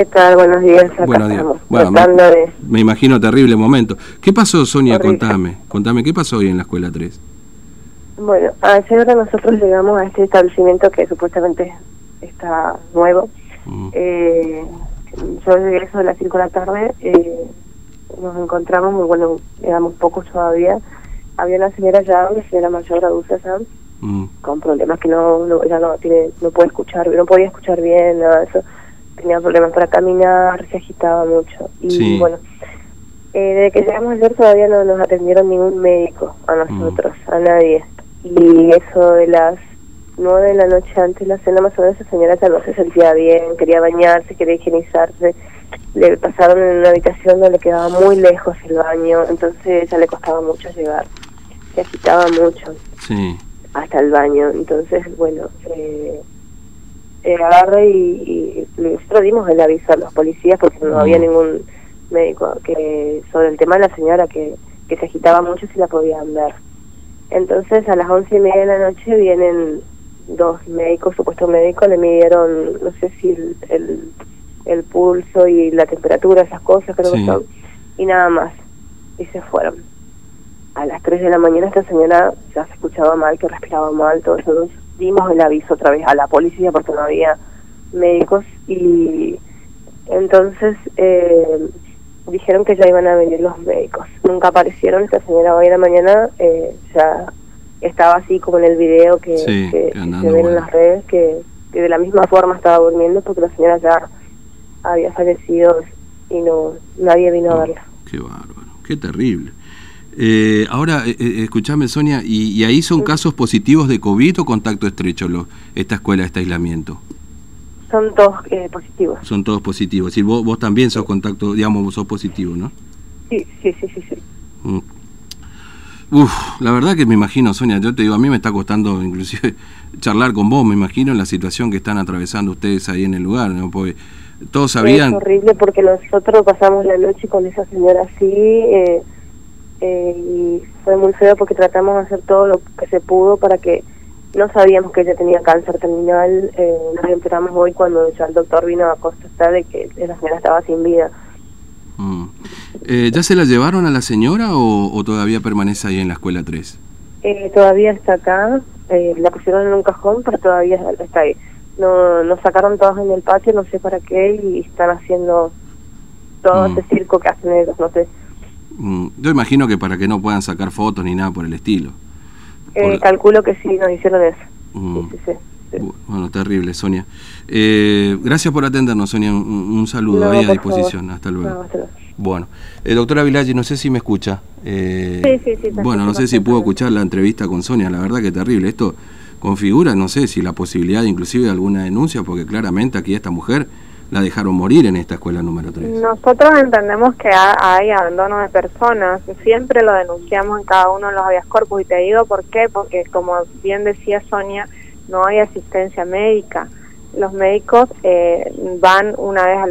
¿Qué tal? Buenos días. Acá Buenos días. Bueno, de- me imagino terrible momento. ¿Qué pasó, Sonia? Horrible. Contame. Contame, ¿qué pasó hoy en la escuela 3? Bueno, ayer nosotros llegamos a este establecimiento que supuestamente está nuevo. Mm, Eh, yo llegué de las 5 de la tarde. eh, nos encontramos, muy bueno, éramos pocos todavía. Había una señora ya, una señora mayor adulta ya, mm, con problemas que no, no ella no tiene, no puede escuchar, no podía escuchar bien, nada de eso. Tenía problemas para caminar, se agitaba mucho. Y Sí. bueno, eh, desde que llegamos ayer todavía no nos atendieron ningún médico a nosotros, a nadie. Y eso de las nueve de la noche antes de la cena más o menos esa señora ya no se sentía bien, quería bañarse, quería higienizarse. Le pasaron en una habitación donde quedaba muy lejos el baño, entonces ya le costaba mucho llegar. Se agitaba mucho sí. hasta el baño. Entonces, bueno, eh, eh, agarré y, y nosotros dimos el aviso a los policías porque no Mm. había ningún médico que sobre el tema de la señora que, que se agitaba mucho si la podían ver. Entonces, a las once y media de la noche vienen dos médicos, supuestos médicos, le midieron, no sé si el, el, el pulso y la temperatura, esas cosas creo Sí. que son, y nada más. Y se fueron a las 3 de la mañana esta señora ya se escuchaba mal, que respiraba mal, todo eso. Dimos el aviso otra vez a la policía porque no había médicos y entonces eh, dijeron que ya iban a venir los médicos. Nunca aparecieron, esta señora hoy en la mañana eh, ya estaba así como en el video que, Sí, que- que que andando se ven en las redes, que, que de la misma forma estaba durmiendo porque la señora ya había fallecido y no nadie vino a verla. Qué bárbaro, qué terrible. Eh, ahora, eh, eh, escuchame, Sonia, ¿y, y ahí son casos positivos de COVID o contacto estrecho lo, esta escuela, este aislamiento? Son todos eh, positivos. Son todos positivos. Decir, vos, vos también sos contacto, digamos, vos sos positivo, ¿no? Sí, sí, sí, sí. sí. Mm. Uf, la verdad que me imagino, Sonia, yo te digo, a mí me está costando inclusive charlar con vos, me imagino la situación que están atravesando ustedes ahí en el lugar, ¿no? Porque todos sabían... Es horrible porque nosotros pasamos la noche con esa señora así eh, eh, y fue muy feo porque tratamos de hacer todo lo que se pudo para que no sabíamos que ella tenía cáncer terminal. Eh, nos enteramos hoy cuando ya el doctor vino a constatar de que la señora estaba sin vida. Mm. Eh, ¿Ya se la llevaron a la señora o, o todavía permanece ahí en la escuela 3? Eh, todavía está acá, eh, la pusieron en un cajón, pero todavía está ahí. No, nos sacaron todos en el patio, no sé para qué, y están haciendo todo Mm. ese circo que hacen ellos, no sé. Mm, Yo imagino que para que no puedan sacar fotos ni nada por el estilo. Eh, Por- calculo que sí, nos hicieron eso. Mm. Sí, sí, sí, sí. Bu- Bueno, terrible, Sonia. Eh, gracias por atendernos, Sonia. Un, un saludo No, ahí a disposición. favor. Hasta luego. No, hasta luego. Bueno, eh, doctora Vilaggi, no sé si me escucha. Eh, Sí, sí, sí, Bueno, no sé si pudo escuchar la entrevista con Sonia. La verdad que terrible. Esto configura, no sé si la posibilidad inclusive de alguna denuncia, porque claramente aquí esta mujer la dejaron morir en esta escuela número 3. Nosotros entendemos que ha- hay abandono de personas, siempre lo denunciamos en cada uno de los habeas corpus y te digo por qué, porque como bien decía Sonia, no hay asistencia médica. Los médicos eh, van una vez al